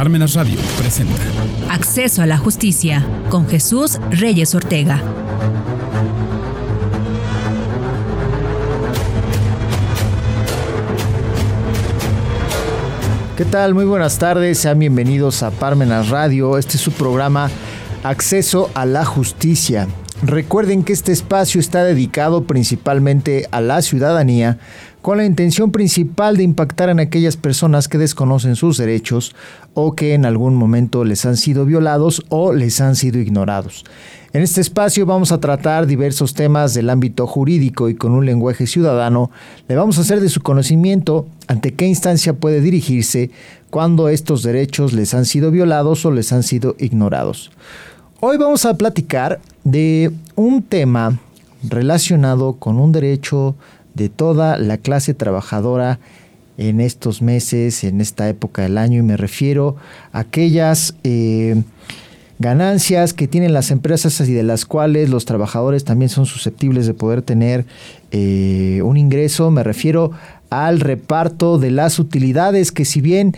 Parmenas Radio presenta Acceso a la Justicia con Jesús Reyes Ortega. ¿Qué tal? Muy buenas tardes, sean bienvenidos a Parmenas Radio. Este es su programa Acceso a la Justicia. Recuerden que este espacio está dedicado principalmente a la ciudadanía con la intención principal de impactar en aquellas personas que desconocen sus derechos o que en algún momento les han sido violados o les han sido ignorados. En este espacio vamos a tratar diversos temas del ámbito jurídico y con un lenguaje ciudadano le vamos a hacer de su conocimiento ante qué instancia puede dirigirse cuando estos derechos les han sido violados o les han sido ignorados. Hoy vamos a platicar de un tema relacionado con un derecho de toda la clase trabajadora en estos meses, en esta época del año, y me refiero a aquellas eh, ganancias que tienen las empresas y de las cuales los trabajadores también son susceptibles de poder tener eh, un ingreso. Me refiero al reparto de las utilidades que si bien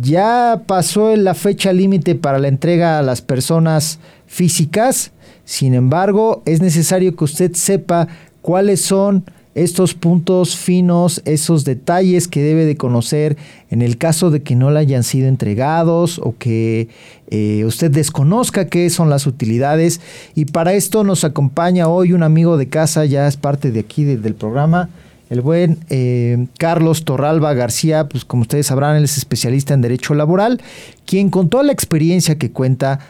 ya pasó la fecha límite para la entrega a las personas físicas, sin embargo es necesario que usted sepa cuáles son estos puntos finos, esos detalles que debe de conocer en el caso de que no le hayan sido entregados o que eh, usted desconozca qué son las utilidades. Y para esto nos acompaña hoy un amigo de casa, ya es parte de aquí del programa, el buen eh, Carlos Torralba García, pues como ustedes sabrán, él es especialista en Derecho Laboral, quien con toda la experiencia que cuenta,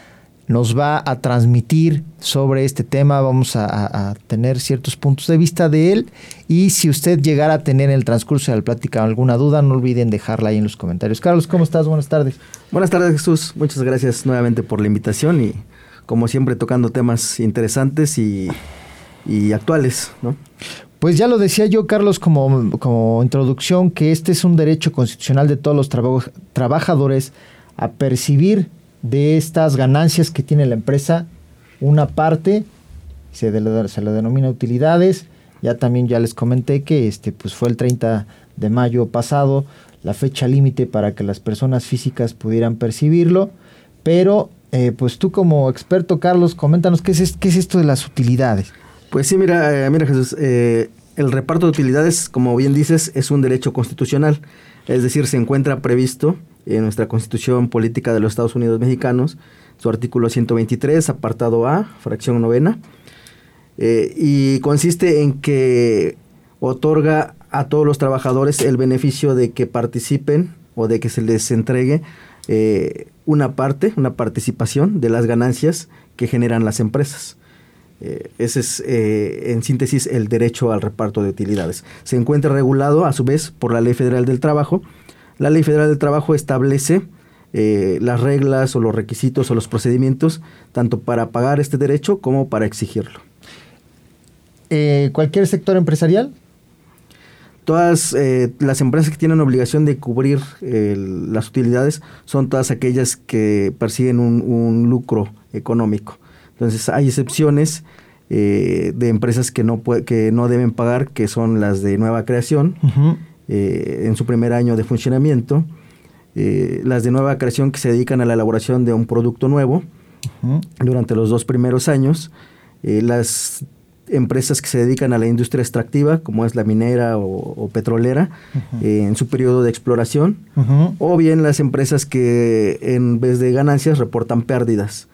nos va a transmitir sobre este tema. Vamos a, tener ciertos puntos de vista de él. Y si usted llegara a tener en el transcurso de la plática alguna duda, no olviden dejarla ahí en los comentarios. Carlos, ¿cómo estás? Buenas tardes. Buenas tardes, Jesús. Muchas gracias nuevamente por la invitación y como siempre tocando temas interesantes y, actuales, ¿no? Pues ya lo decía yo, Carlos, como, como introducción, que este es un derecho constitucional de todos los trabajadores a percibir de estas ganancias que tiene la empresa, una parte se, se le denomina utilidades. Ya también ya les comenté que este pues fue el 30 de mayo pasado la fecha límite para que las personas físicas pudieran percibirlo, pero eh, pues tú como experto Carlos, coméntanos qué es, qué es esto de las utilidades. Pues sí, mira, eh, mira Jesús, eh, el reparto de utilidades, como bien dices, es un derecho constitucional, es decir, se encuentra previsto en nuestra Constitución Política de los Estados Unidos Mexicanos, su artículo 123, apartado A, fracción novena, eh, y consiste en que otorga a todos los trabajadores el beneficio de que participen o de que se les entregue eh, una parte, una participación de las ganancias que generan las empresas. Eh, ese es, en síntesis, el derecho al reparto de utilidades. Se encuentra regulado, a su vez, por la Ley Federal del Trabajo, la Ley Federal del Trabajo establece eh, las reglas o los requisitos o los procedimientos tanto para pagar este derecho como para exigirlo. Eh, ¿Cualquier sector empresarial? Todas eh, las empresas que tienen obligación de cubrir las utilidades son todas aquellas que persiguen un, lucro económico. Entonces hay excepciones de empresas que no, que no deben pagar, que son las de nueva creación. Eh, en su primer año de funcionamiento, eh, las de nueva creación que se dedican a la elaboración de un producto nuevo durante los dos primeros años, eh, las empresas que se dedican a la industria extractiva, como es la minera o, petrolera, en su periodo de exploración, o bien las empresas que en vez de ganancias reportan pérdidas.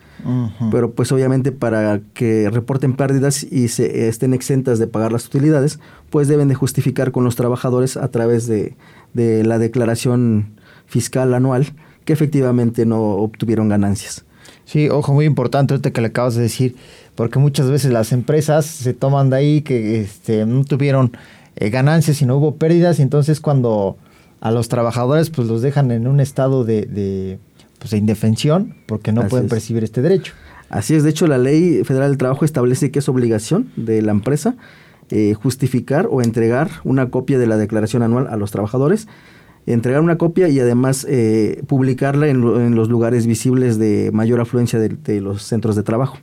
Pero pues obviamente para que reporten pérdidas y se estén exentas de pagar las utilidades, pues deben de justificar con los trabajadores a través de, la declaración fiscal anual que efectivamente no obtuvieron ganancias. Sí, ojo, muy importante ahorita que le acabas de decir, porque muchas veces las empresas se toman de ahí que este, no tuvieron eh, ganancias y no hubo pérdidas, y entonces cuando a los trabajadores pues los dejan en un estado de pues, de indefensión porque no pueden percibir este derecho. Así es, de hecho la ley federal del trabajo establece que es obligación de la empresa eh, justificar o entregar una copia de la declaración anual a los trabajadores, entregar una copia y además eh, publicarla en, los lugares visibles de mayor afluencia de, los centros de trabajo.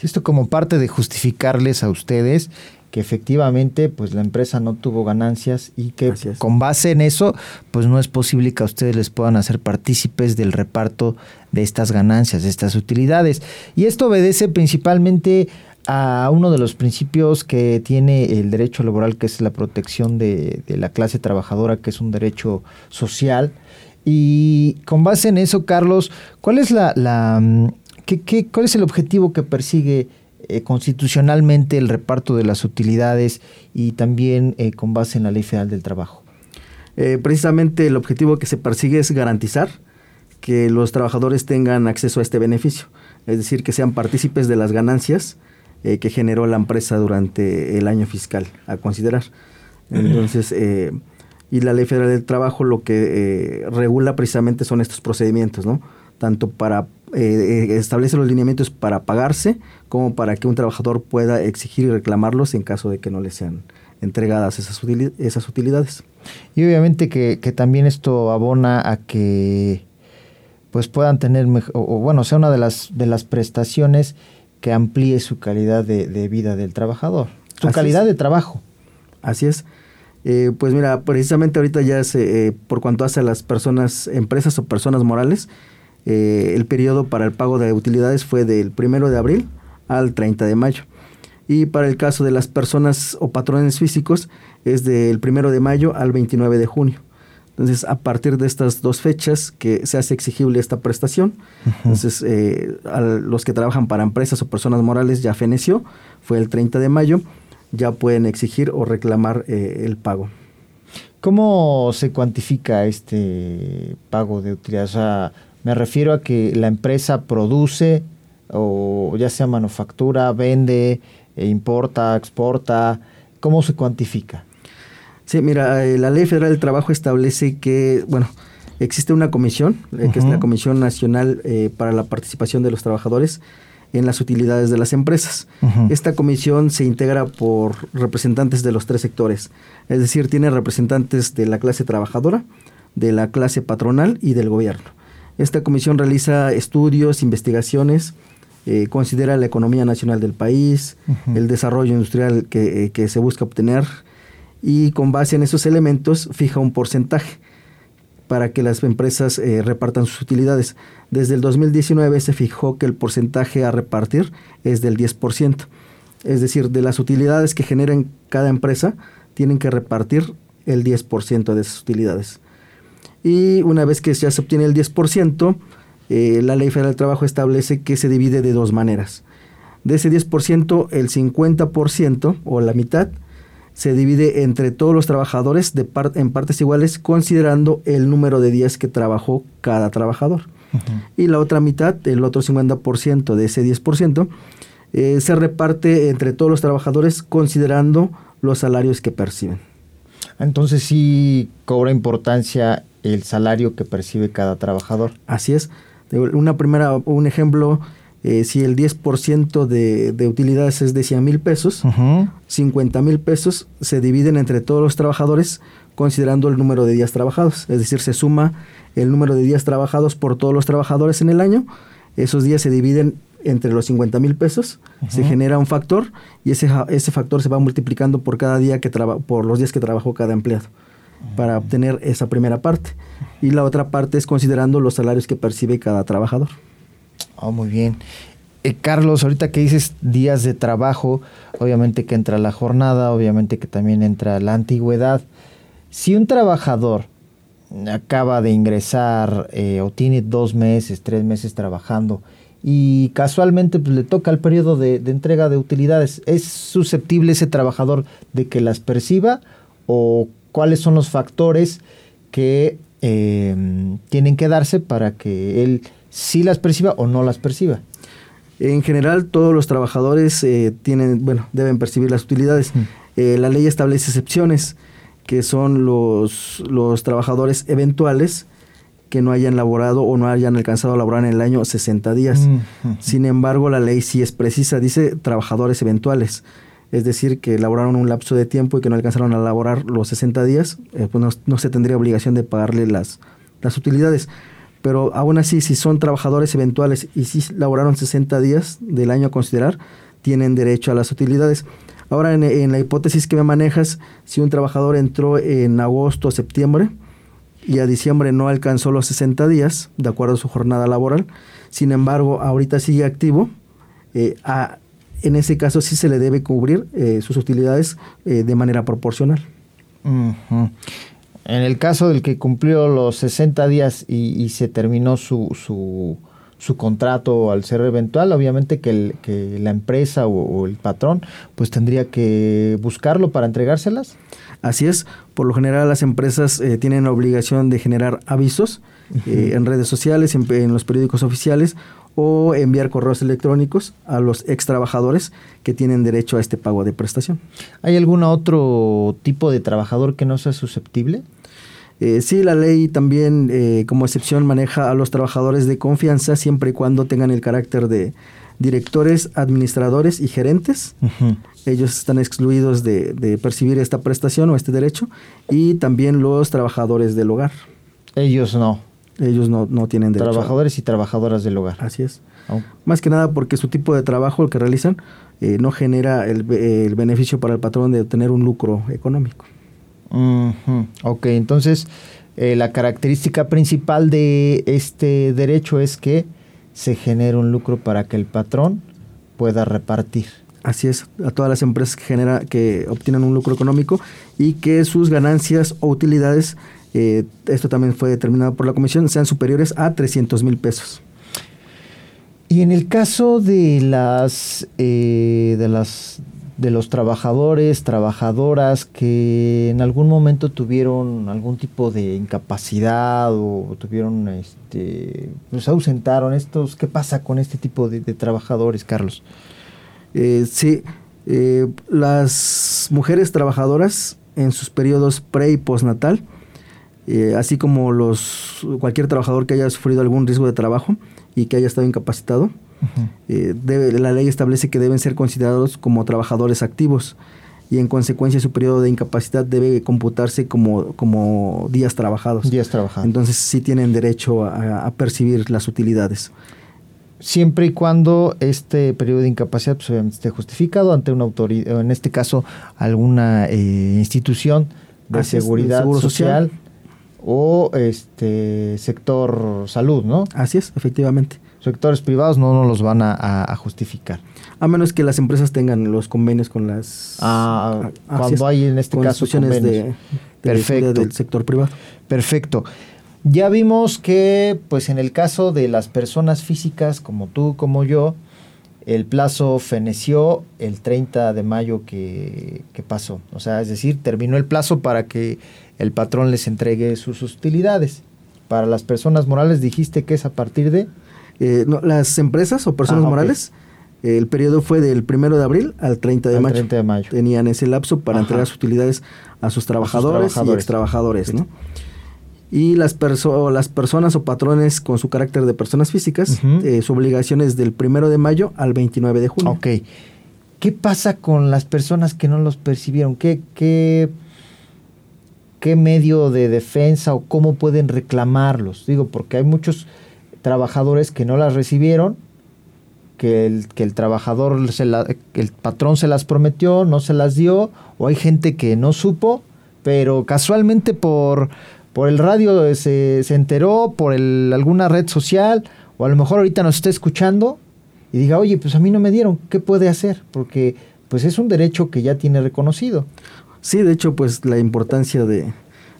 Esto como parte de justificarles a ustedes que efectivamente pues la empresa no tuvo ganancias y que con base en eso pues no es posible que a ustedes les puedan hacer partícipes del reparto de estas ganancias, de estas utilidades. Y esto obedece principalmente a uno de los principios que tiene el derecho laboral, que es la protección de, la clase trabajadora, que es un derecho social. Y con base en eso, Carlos, ¿cuál es la, la mm, qué, cuál es el objetivo que persigue eh, constitucionalmente el reparto de las utilidades y también eh, con base en la Ley Federal del Trabajo? Eh, precisamente el objetivo que se persigue es garantizar que los trabajadores tengan acceso a este beneficio, es decir, que sean partícipes de las ganancias que generó la empresa durante el año fiscal a considerar. Entonces, y la Ley Federal del Trabajo lo que regula precisamente son estos procedimientos, ¿no? Tanto para eh, eh, establece los lineamientos para pagarse como para que un trabajador pueda exigir y reclamarlos en caso de que no le sean entregadas esas, utilidades. Y obviamente que, también esto abona a que pues puedan tener, o, bueno, sea una de las, de las prestaciones que amplíe su calidad de, vida del trabajador, su calidad de trabajo. Así es. Eh, pues mira, precisamente ahorita ya se, por cuanto hace a las personas, empresas o personas morales, eh, el periodo para el pago de utilidades fue del 1 de abril al 30 de mayo. Y para el caso de las personas o patrones físicos es del 1 de mayo al 29 de junio. Entonces, a partir de estas dos fechas que se hace exigible esta prestación, entonces eh, a los que trabajan para empresas o personas morales ya feneció, fue el 30 de mayo, ya pueden exigir o reclamar eh, el pago. ¿Cómo se cuantifica este pago de utilidades? Me refiero a que la empresa produce o ya sea manufactura, vende, e importa, exporta. ¿Cómo se cuantifica? Sí, mira, eh, la Ley Federal del Trabajo establece que, bueno, existe una comisión, eh, que es la Comisión Nacional eh, para la Participación de los Trabajadores en las utilidades de las empresas. Esta comisión se integra por representantes de los tres sectores, es decir, tiene representantes de la clase trabajadora, de la clase patronal y del gobierno. Esta comisión realiza estudios, investigaciones, eh, considera la economía nacional del país, el desarrollo industrial eh, que, se busca obtener y con base en esos elementos fija un porcentaje para que las empresas eh, repartan sus utilidades. Desde el 2019 se fijó que el porcentaje a repartir es del 10%. Es decir, de las utilidades que generen cada empresa, tienen que repartir el 10% de esas utilidades. Y una vez que ya se obtiene el 10%, eh, la Ley Federal del Trabajo establece que se divide de dos maneras. De ese 10%, el 50% o la mitad se divide entre todos los trabajadores de en partes iguales, considerando el número de días que trabajó cada trabajador. Y la otra mitad, el otro 50% de ese 10%, eh, se reparte entre todos los trabajadores considerando los salarios que perciben. Entonces sí cobra importancia el salario que percibe cada trabajador. Así es. Una primera, un ejemplo, eh, si el 10% de, de utilidades es de 100 mil pesos, 50 mil pesos se dividen entre todos los trabajadores considerando el número de días trabajados. Es decir, se suma el número de días trabajados por todos los trabajadores en el año. Esos días se dividen entre los 50 mil pesos, se genera un factor y ese, ese factor se va multiplicando por cada día que por los días que trabajó cada empleado para obtener esa primera parte. Y la otra parte es considerando los salarios que percibe cada trabajador. Oh, muy bien. Eh, Carlos, ahorita que dices días de trabajo, obviamente que entra la jornada, obviamente que también entra la antigüedad. Si un trabajador acaba de ingresar eh, o tiene dos meses, tres meses trabajando y casualmente pues, le toca el periodo de, de entrega de utilidades, ¿es susceptible ese trabajador de que las perciba o cuáles son los factores que eh, tienen que darse para que él sí las perciba o no las perciba. En general, todos los trabajadores eh, tienen, bueno, deben percibir las utilidades. Eh, la ley establece excepciones, que son los, los trabajadores eventuales que no hayan laborado o no hayan alcanzado a laborar en el año 60 días. Sin embargo, la ley sí es precisa, dice trabajadores eventuales es decir, que laboraron un lapso de tiempo y que no alcanzaron a laborar los 60 días, eh, pues no, se tendría obligación de pagarle las, las utilidades. Pero aún así, si son trabajadores eventuales y si laboraron 60 días del año a considerar, tienen derecho a las utilidades. Ahora, en, la hipótesis que me manejas, si un trabajador entró en agosto o septiembre y a diciembre no alcanzó los 60 días, de acuerdo a su jornada laboral, sin embargo, ahorita sigue activo, eh, en ese caso sí se le debe cubrir eh, sus utilidades eh, de manera proporcional. En el caso del que cumplió los 60 días y, se terminó su, su, contrato al ser eventual, obviamente que, la empresa o, el patrón pues tendría que buscarlo para entregárselas. Así es, por lo general las empresas eh, tienen la obligación de generar avisos eh, en redes sociales, en, los periódicos oficiales o enviar correos electrónicos a los ex trabajadores que tienen derecho a este pago de prestación. ¿Hay algún otro tipo de trabajador que no sea susceptible? Eh, sí, la ley también eh, como excepción maneja a los trabajadores de confianza siempre y cuando tengan el carácter de directores, administradores y gerentes. Ellos están excluidos de, de, percibir esta prestación o este derecho y también los trabajadores del hogar. Ellos no. Ellos no, no tienen derecho. Trabajadores y trabajadoras del hogar. Así es. Oh. Más que nada porque su tipo de trabajo, el que realizan, eh, no genera el, el, beneficio para el patrón de obtener un lucro económico. Ok, entonces eh, la característica principal de este derecho es que se genera un lucro para que el patrón pueda repartir. Así es, a todas las empresas que, genera, que obtienen un lucro económico y que sus ganancias o utilidades eh, esto también fue determinado por la comisión, sean superiores a 300 mil pesos. Y en el caso de las, eh, de las de los trabajadores, trabajadoras que en algún momento tuvieron algún tipo de incapacidad o tuvieron, este, pues ausentaron estos, ¿qué pasa con este tipo de, trabajadores, Carlos? Eh, sí, las mujeres trabajadoras en sus periodos pre y postnatal eh, así como los cualquier trabajador que haya sufrido algún riesgo de trabajo y que haya estado incapacitado, eh, la ley establece que deben ser considerados como trabajadores activos y en consecuencia su periodo de incapacidad debe computarse como, como días trabajados. Días trabajados. Entonces sí tienen derecho a, percibir las utilidades. Siempre y cuando este periodo de incapacidad pues, esté justificado ante una autoridad, en este caso alguna eh, institución de seguridad social o este sector salud, ¿no? Así es, efectivamente. Sectores privados no nos los van a, justificar. A menos que las empresas tengan los convenios con las... Ah, cuando hay en este caso convenios. De, Perfecto. del sector privado. Perfecto. Ya vimos que, pues en el caso de las personas físicas como tú, como yo, el plazo feneció el 30 de mayo que, que pasó. O sea, es decir, terminó el plazo para que el patrón les entregue sus utilidades. Para las personas morales dijiste que es a partir de... Eh, las empresas o personas ah, morales, el periodo fue del 1 de abril al 30 de, mayo. 30 de mayo. Tenían ese lapso para entregar sus utilidades a sus trabajadores, y extrabajadores, ¿no? Y las, las personas o patrones con su carácter de personas físicas, eh, su obligación es del 1 de mayo al 29 de junio. Ok. ¿Qué pasa con las personas que no los percibieron? ¿Qué, qué qué medio de defensa o cómo pueden reclamarlos. Digo, porque hay muchos trabajadores que no las recibieron, que el, que el trabajador, se la, el patrón se las prometió, no se las dio, o hay gente que no supo, pero casualmente por, por el radio se, se enteró, por el, alguna red social, o a lo mejor ahorita nos está escuchando y diga, oye, pues a mí no me dieron, ¿qué puede hacer? Porque pues es un derecho que ya tiene reconocido. Sí, de hecho, pues la importancia de,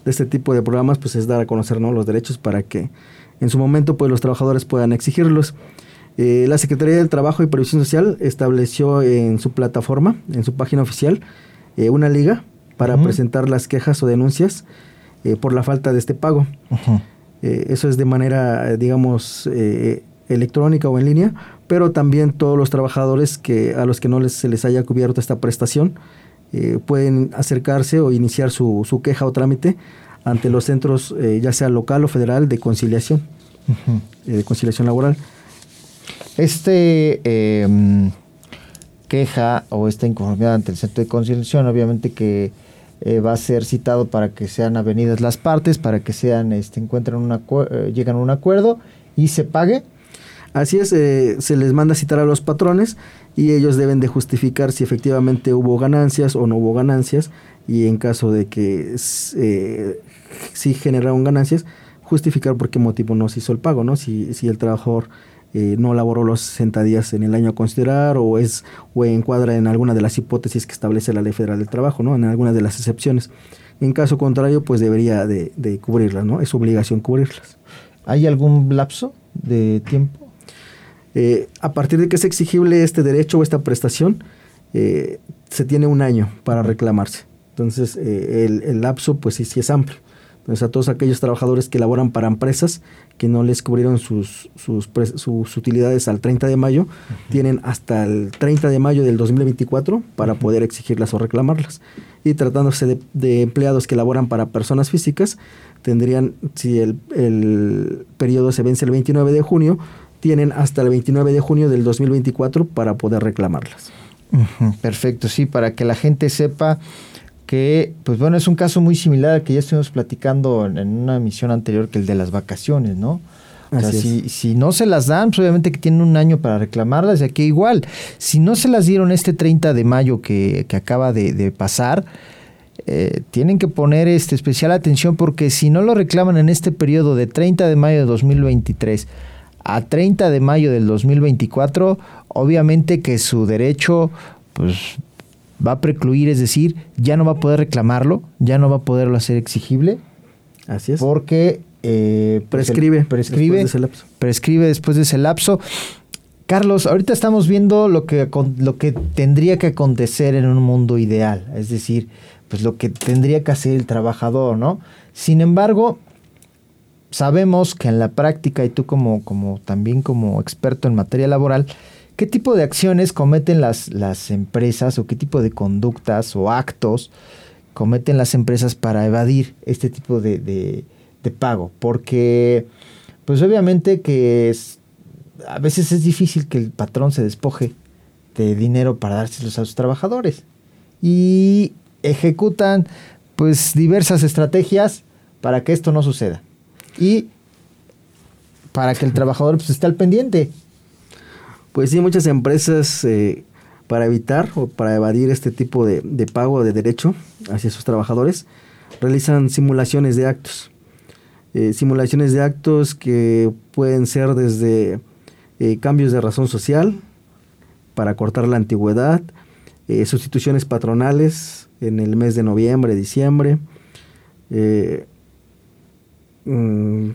este tipo de programas pues es dar a conocer los derechos para que en su momento pues los trabajadores puedan exigirlos. Eh, la Secretaría del Trabajo y Previsión Social estableció en su plataforma, en su página oficial, eh, una liga para presentar las quejas o denuncias eh, por la falta de este pago. eso es de manera, digamos, electrónica o en línea, pero también todos los trabajadores que a los que no les, se les haya cubierto esta prestación eh, pueden acercarse o iniciar su, su, queja o trámite ante los centros, eh, ya sea local o federal, de conciliación, eh, de conciliación laboral. Este em, queja o esta inconformidad ante el centro de conciliación, obviamente que va a ser citado para que sean avenidas las partes, para que sean, este, encuentren una, llegan a un acuerdo y se pague Así es, eh, se les manda a citar a los patrones y ellos deben de justificar si efectivamente hubo ganancias o no hubo ganancias y en caso de que eh, sí generaron ganancias, justificar por qué motivo no se hizo el pago, ¿no? Si, si el trabajador eh, no laboró los 60 días en el año a considerar o es o encuadra en alguna de las hipótesis que establece la Ley Federal del Trabajo, ¿no? En alguna de las excepciones. En caso contrario, pues debería de, de cubrirlas, ¿no? Es obligación cubrirlas. ¿Hay algún lapso de tiempo? Eh, a partir de que es exigible este derecho o esta prestación, eh, se tiene un año para reclamarse. Entonces, eh, el, lapso, pues sí, sí es amplio. Entonces, a todos aquellos trabajadores que laboran para empresas que no les cubrieron sus, sus, utilidades al 30 de mayo, tienen hasta el 30 de mayo del 2024 para poder exigirlas o reclamarlas. Y tratándose de, de, empleados que laboran para personas físicas, tendrían, si el, el periodo se vence el 29 de junio, tienen hasta el 29 de junio del 2024 para poder reclamarlas. perfecto, sí, para que la gente sepa que, pues bueno, es un caso muy similar al que ya estuvimos platicando en, una emisión anterior que el de las vacaciones, ¿no? O sea, si, si, no se las dan, pues obviamente que tienen un año para reclamarlas, y aquí igual, si no se las dieron este 30 de mayo que, acaba de, pasar, eh, tienen que poner este especial atención porque si no lo reclaman en este periodo de 30 de mayo de 2023 a 30 de mayo del 2024, obviamente que su derecho pues va a precluir, es decir, ya no va a poder reclamarlo, ya no va a poderlo hacer exigible. Así es. Porque eh, pues, prescribe, prescribe, después de ese lapso. prescribe después de ese lapso. Carlos, ahorita estamos viendo lo que, lo que tendría que acontecer en un mundo ideal, es decir, pues lo que tendría que hacer el trabajador, ¿no? Sin embargo, sabemos que en la práctica, y tú como, como también como experto en materia laboral, ¿qué tipo de acciones cometen las, las empresas o qué tipo de conductas o actos cometen las empresas para evadir este tipo de, de, pago? Porque, pues obviamente que a veces es difícil que el patrón se despoje de dinero para dárselos a sus trabajadores. Y ejecutan pues diversas estrategias para que esto no suceda y para que el trabajador pues, esté al pendiente. Pues sí, muchas empresas eh, para evitar o para evadir este tipo de, pago de derecho hacia sus trabajadores realizan simulaciones de actos. Eh, simulaciones de actos que pueden ser desde eh, cambios de razón social para cortar la antigüedad, sustituciones patronales en el mes de noviembre, diciembre, Mm,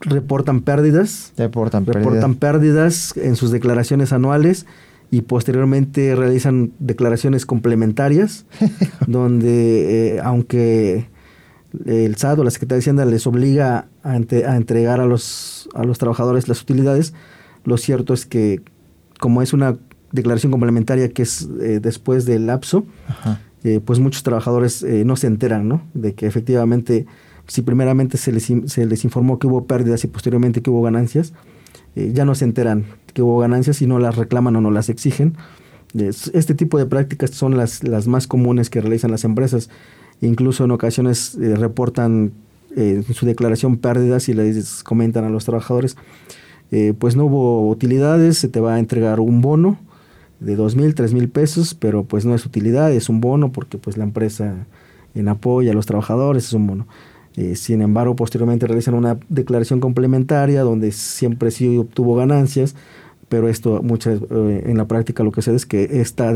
reportan pérdidas. Reportan, reportan pérdidas en sus declaraciones anuales y posteriormente realizan declaraciones complementarias donde eh, aunque el SAT o la Secretaría de Hacienda les obliga a, entregar a los, a los trabajadores las utilidades, lo cierto es que como es una declaración complementaria que es eh, después del lapso, eh, pues muchos trabajadores no se enteran ¿no? de que efectivamente si primeramente se les, se les informó que hubo pérdidas y posteriormente que hubo ganancias, eh, ya no se enteran que hubo ganancias y no las reclaman o no las exigen. Este tipo de prácticas son las, las más comunes que realizan las empresas. Incluso en ocasiones eh, reportan eh, su declaración pérdidas y les comentan a los trabajadores, pues no hubo utilidades, se te va a entregar un bono de dos mil, tres mil pesos, pero pues no es utilidad, es un bono porque pues la empresa en apoyo a los trabajadores es un bono. Eh, sin embargo, posteriormente realizan una declaración complementaria donde siempre sí obtuvo ganancias, pero esto muchas eh, en la práctica lo que sucede es que esta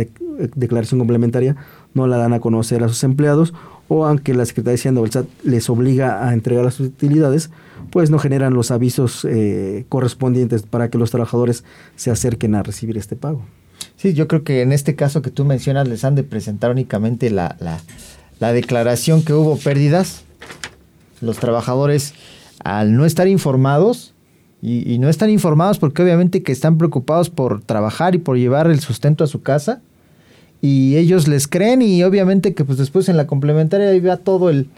declaración complementaria no la dan a conocer a sus empleados o aunque la Secretaría de Hacienda o el les obliga a entregar las utilidades, pues no generan los avisos eh, correspondientes para que los trabajadores se acerquen a recibir este pago. Sí, yo creo que en este caso que tú mencionas les han de presentar únicamente la, la declaración que hubo pérdidas los trabajadores al no estar informados, y, no están informados porque obviamente que están preocupados por trabajar y por llevar el sustento a su casa, y ellos les creen y obviamente que pues después en la complementaria ahí va todo el,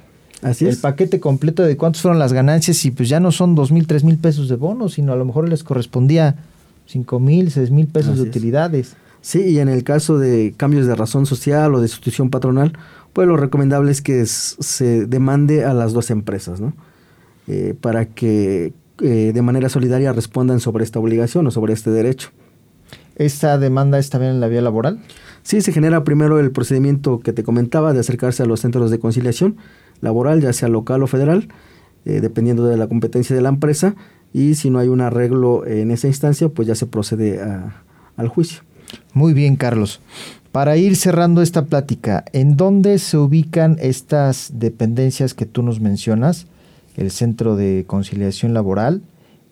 el paquete completo de cuántos fueron las ganancias y pues ya no son dos mil, tres mil pesos de bonos, sino a lo mejor les correspondía cinco mil, seis mil pesos de utilidades. Sí, y en el caso de cambios de razón social o de sustitución patronal, pues lo recomendable es que se demande a las dos empresas, ¿no? Eh, para que eh, de manera solidaria respondan sobre esta obligación o sobre este derecho. ¿Esta demanda está bien en la vía laboral? Sí, se genera primero el procedimiento que te comentaba de acercarse a los centros de conciliación laboral, ya sea local o federal, eh, dependiendo de la competencia de la empresa, y si no hay un arreglo en esa instancia, pues ya se procede al juicio. Muy bien, Carlos. Para ir cerrando esta plática, ¿en dónde se ubican estas dependencias que tú nos mencionas? El Centro de Conciliación Laboral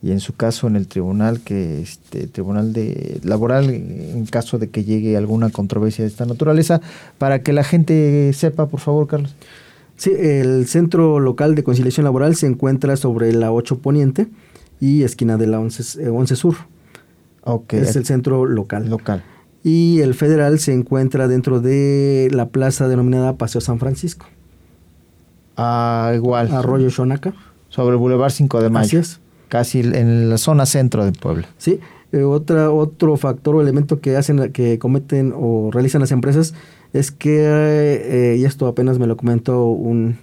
y en su caso en el tribunal que este tribunal de laboral en caso de que llegue alguna controversia de esta naturaleza para que la gente sepa, por favor, Carlos. Sí, el Centro Local de Conciliación Laboral se encuentra sobre la 8 Poniente y esquina de la 11, 11 Sur. Okay. Es el centro local. Local y el federal se encuentra dentro de la plaza denominada Paseo San Francisco. Ah, igual. Arroyo Xonaca. Sobre el Boulevard 5 de Mayo. Así es. Casi en la zona centro de Puebla. Sí. Eh, otra, otro factor o elemento que hacen, que cometen o realizan las empresas es que, eh, y esto apenas me lo comentó un,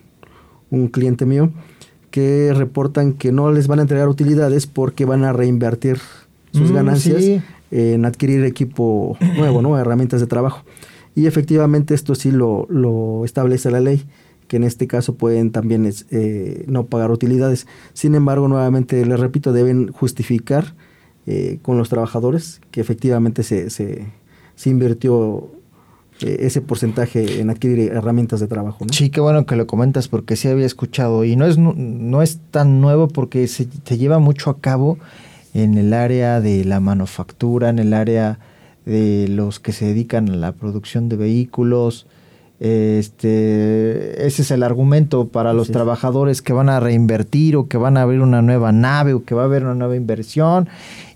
un cliente mío, que reportan que no les van a entregar utilidades porque van a reinvertir sus Mm, ganancias sí. En adquirir equipo nuevo, ¿no? herramientas de trabajo. Y efectivamente esto sí lo, lo establece la ley, que en este caso pueden también eh, no pagar utilidades. Sin embargo, nuevamente les repito, deben justificar eh, con los trabajadores que efectivamente se, se, se invirtió eh, ese porcentaje en adquirir herramientas de trabajo. ¿no? Sí, qué bueno que lo comentas porque sí había escuchado y no es, nu- no es tan nuevo porque se lleva mucho a cabo en el área de la manufactura, en el área de los que se dedican a la producción de vehículos. Este, ese es el argumento para los trabajadores que van a reinvertir o que van a abrir una nueva nave o que va a haber una nueva inversión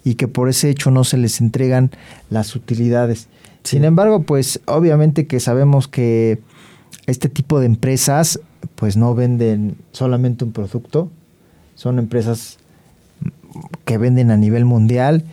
y que por ese hecho no se les entregan las utilidades. Sin embargo, pues obviamente que sabemos que este tipo de empresas pues no venden solamente un producto, son empresas que venden a nivel mundial.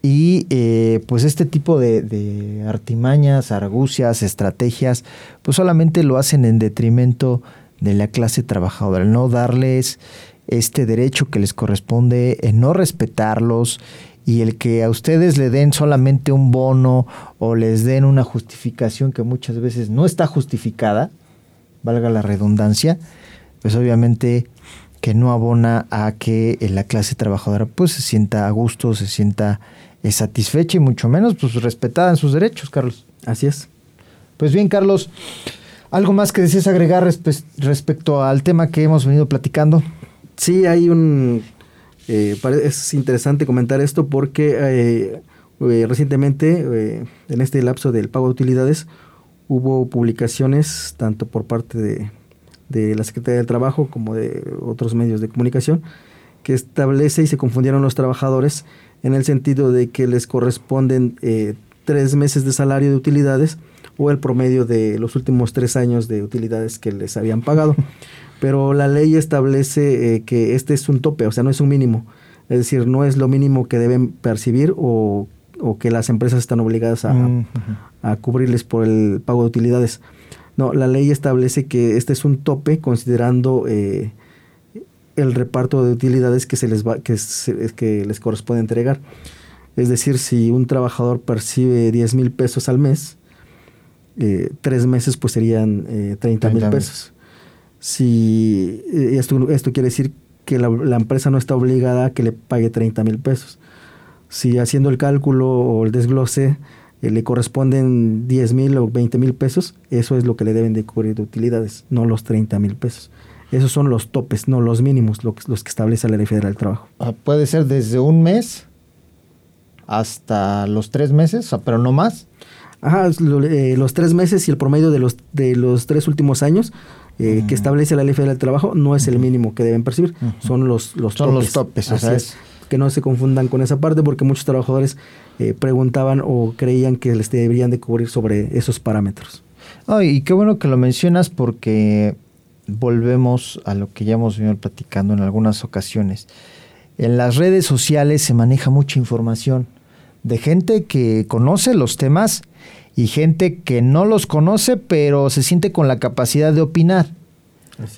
Y eh, pues este tipo de, de artimañas, argucias, estrategias, pues solamente lo hacen en detrimento de la clase trabajadora, el no darles este derecho que les corresponde, en no respetarlos y el que a ustedes le den solamente un bono o les den una justificación que muchas veces no está justificada, valga la redundancia, pues obviamente que no abona a que eh, la clase trabajadora pues se sienta a gusto, se sienta eh, satisfecha y mucho menos pues respetada en sus derechos, Carlos. Así es. Pues bien, Carlos, ¿algo más que desees agregar respe- respecto al tema que hemos venido platicando? Sí, hay un... eh, es interesante comentar esto porque eh, eh, recientemente, en este lapso del pago de utilidades, hubo publicaciones tanto por parte de, de la Secretaría del Trabajo como de otros medios de comunicación que establece y se confundieron los trabajadores en el sentido de que les corresponden eh, tres meses de salario de utilidades o el promedio de los últimos tres años de utilidades que les habían pagado. Pero la ley establece eh, que este es un tope, o sea, no es un mínimo. Es decir, no es lo mínimo que deben percibir o, o que las empresas están obligadas a, Mm, a cubrirles por el pago de utilidades. No, la ley establece que este es un tope considerando eh, el reparto de utilidades que se les va, que, se- que les corresponde entregar. Es decir, si un trabajador percibe 10 mil pesos al mes, eh, tres meses pues serían eh, 30 mil 30,000. pesos. Si eh, esto, esto quiere decir que la, la empresa no está obligada a que le pague 30 mil pesos. Si haciendo el cálculo o el desglose eh, le corresponden 10 mil o 20 mil pesos, eso es lo que le deben de cubrir de utilidades, no los 30 mil pesos. Esos son los topes, no los mínimos, lo que- los que establece la Ley Federal del Trabajo. Ah, Puede ser desde un mes hasta los tres meses, pero no más. Ajá, es lo- eh, los tres meses y el promedio de los, de los tres últimos años eh, que establece la Ley Federal del Trabajo no es el mínimo que deben percibir, son los, los Son topes. los topes, o sea, es. Que no se confundan con esa parte porque muchos trabajadores eh, preguntaban o creían que les deberían de cubrir sobre esos parámetros. Ay, y qué bueno que lo mencionas porque volvemos a lo que ya hemos venido platicando en algunas ocasiones. En las redes sociales se maneja mucha información de gente que conoce los temas y gente que no los conoce, pero se siente con la capacidad de opinar.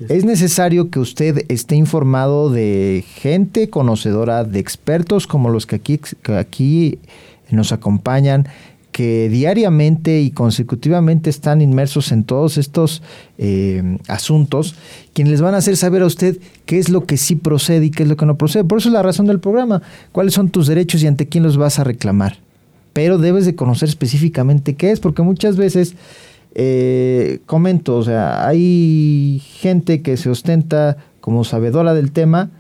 Es. necesario que usted esté informado de gente conocedora, de expertos como los que aquí, nos acompañan, que diariamente y consecutivamente están inmersos en todos estos eh, asuntos, quienes les van a hacer saber a usted qué es lo que sí procede y qué es lo que no procede. Por eso es la razón del programa, cuáles son tus derechos y ante quién los vas a reclamar. Pero debes de conocer específicamente qué es, porque muchas veces, eh, comento, o sea, hay gente que se ostenta como sabedora del tema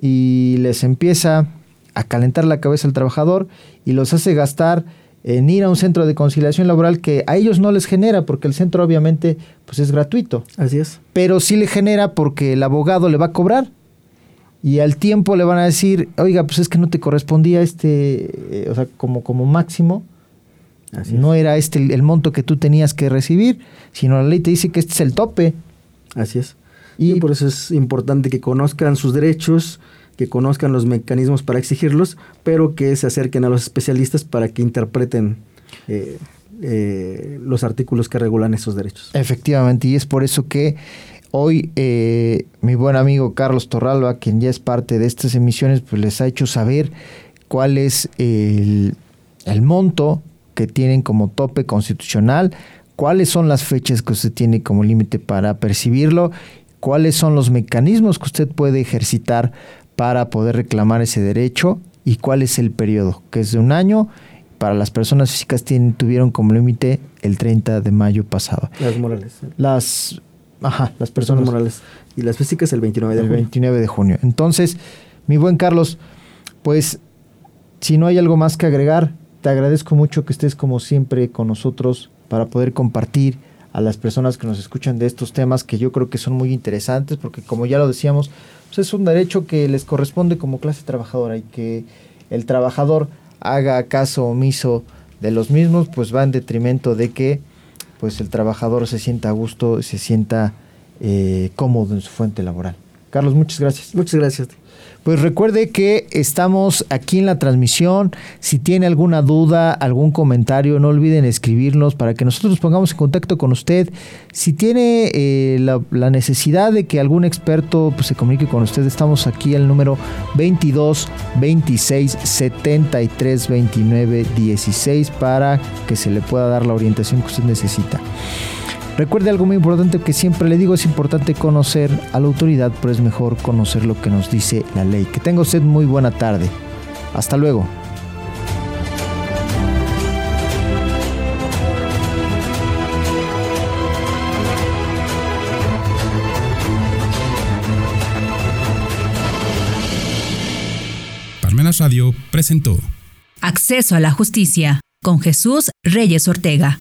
y les empieza a calentar la cabeza al trabajador y los hace gastar en ir a un centro de conciliación laboral que a ellos no les genera porque el centro obviamente pues es gratuito. Así es. Pero sí le genera porque el abogado le va a cobrar y al tiempo le van a decir, oiga, pues es que no te correspondía este, eh, o sea, como, como máximo, Así no era este el, monto que tú tenías que recibir, sino la ley te dice que este es el tope. Así es. y por eso es importante que conozcan sus derechos, que conozcan los mecanismos para exigirlos, pero que se acerquen a los especialistas para que interpreten eh, eh, los artículos que regulan esos derechos. Efectivamente, y es por eso que hoy eh, mi buen amigo Carlos Torralba, quien ya es parte de estas emisiones, pues les ha hecho saber cuál es el, el monto que tienen como tope constitucional, cuáles son las fechas que usted tiene como límite para percibirlo, cuáles son los mecanismos que usted puede ejercitar para poder reclamar ese derecho y cuál es el periodo, que es de un año. Para las personas físicas tienen, tuvieron como límite el 30 de mayo pasado. Las morales. Las, ajá, las personas morales. Y las físicas el 29 de el junio. 29 de junio. Entonces, mi buen Carlos, pues si no hay algo más que agregar, te agradezco mucho que estés como siempre con nosotros para poder compartir a las personas que nos escuchan de estos temas que yo creo que son muy interesantes porque como ya lo decíamos, pues es un derecho que les corresponde como clase trabajadora y que el trabajador haga caso omiso de los mismos, pues va en detrimento de que pues el trabajador se sienta a gusto, se sienta eh, cómodo en su fuente laboral. Carlos, muchas gracias. Muchas gracias. Pues recuerde que estamos aquí en la transmisión. Si tiene alguna duda, algún comentario, no olviden escribirnos para que nosotros nos pongamos en contacto con usted. Si tiene eh, la, necesidad de que algún experto pues, se comunique con usted, estamos aquí al número 22 26 73 29 16 para que se le pueda dar la orientación que usted necesita. Recuerde algo muy importante que siempre le digo, es importante conocer a la autoridad, pero es mejor conocer lo que nos dice la ley. Que tenga usted muy buena tarde. Hasta luego. Parmenas Radio presentó Acceso a la Justicia con Jesús Reyes Ortega.